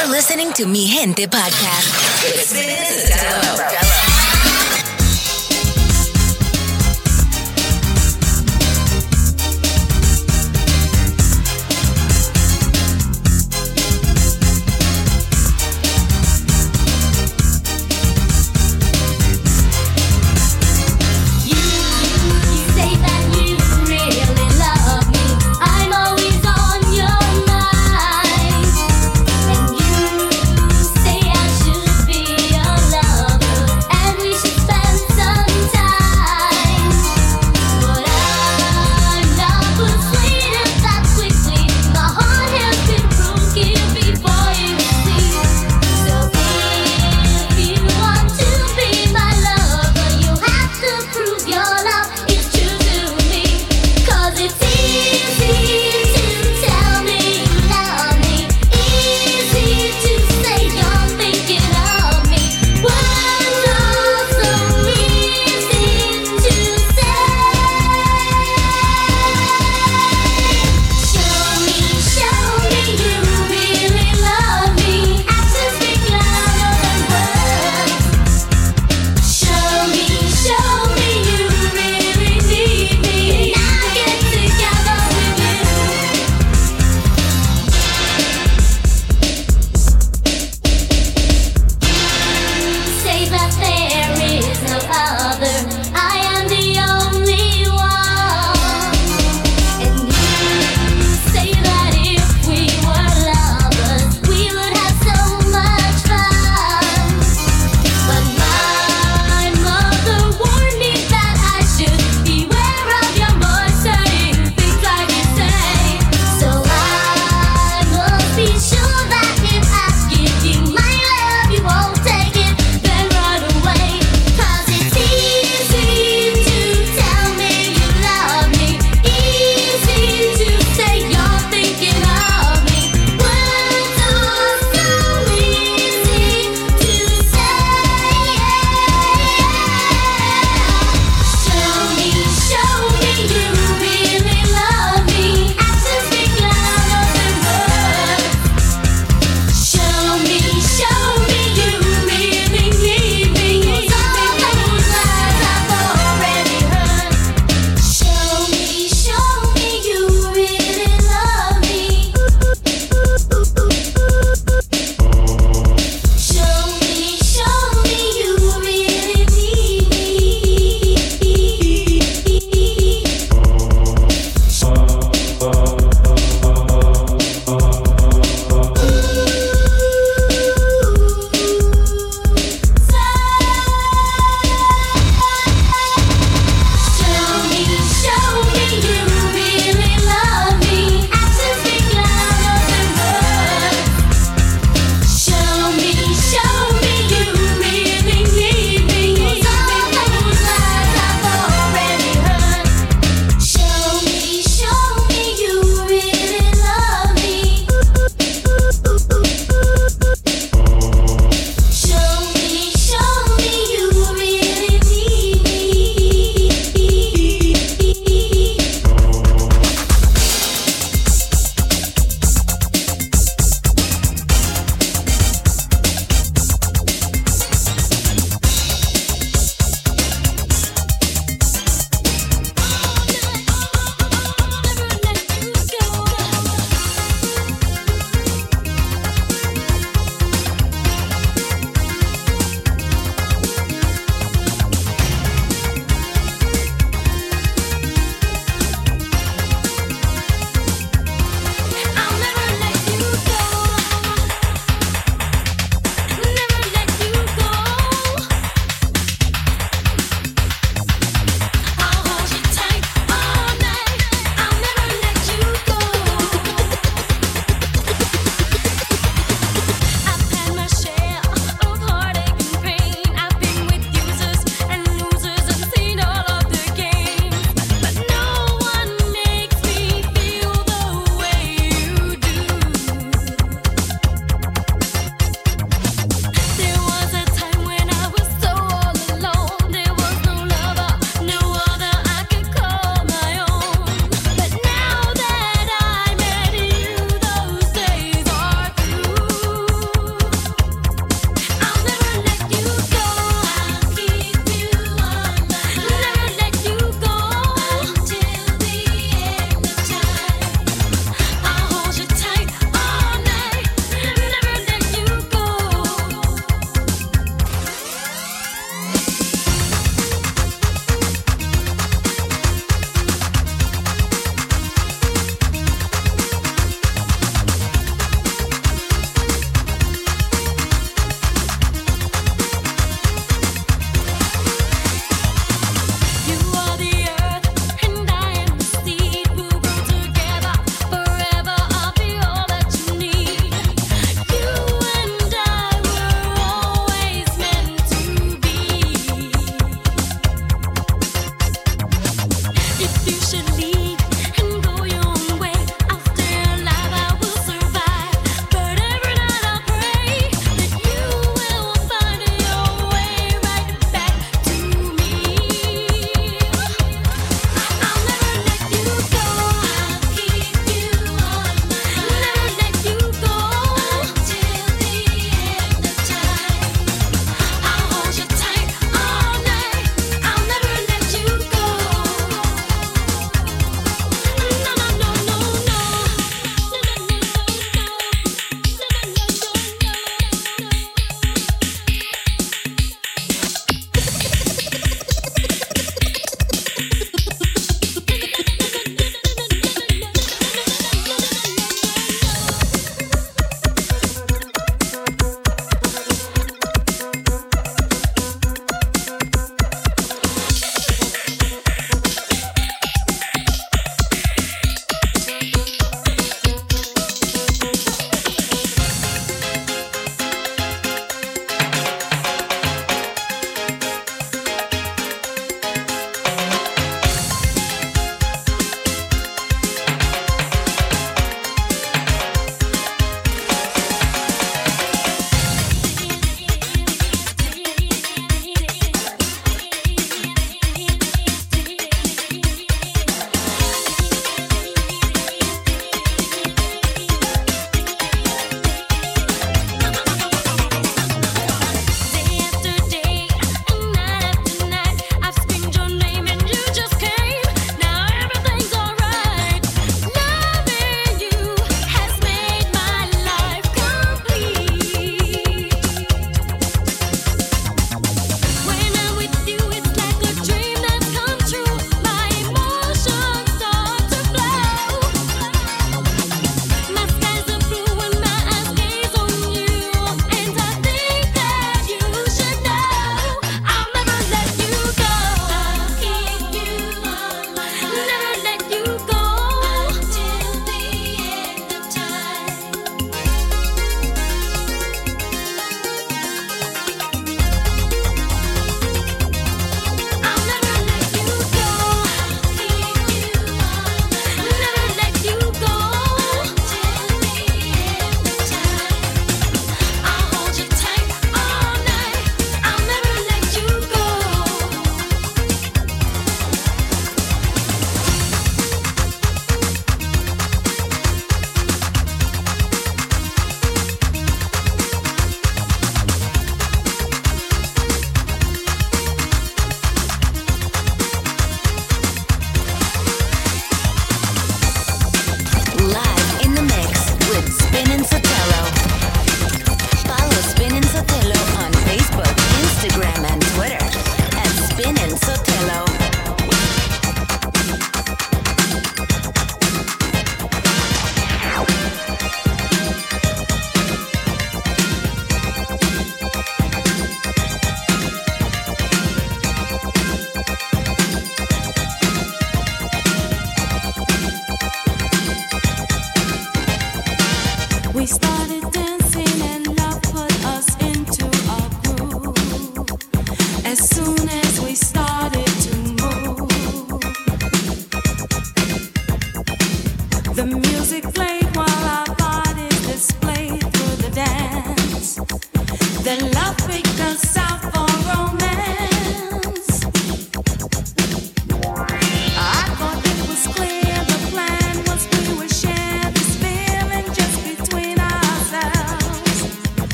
You're listening to Mi Gente podcast.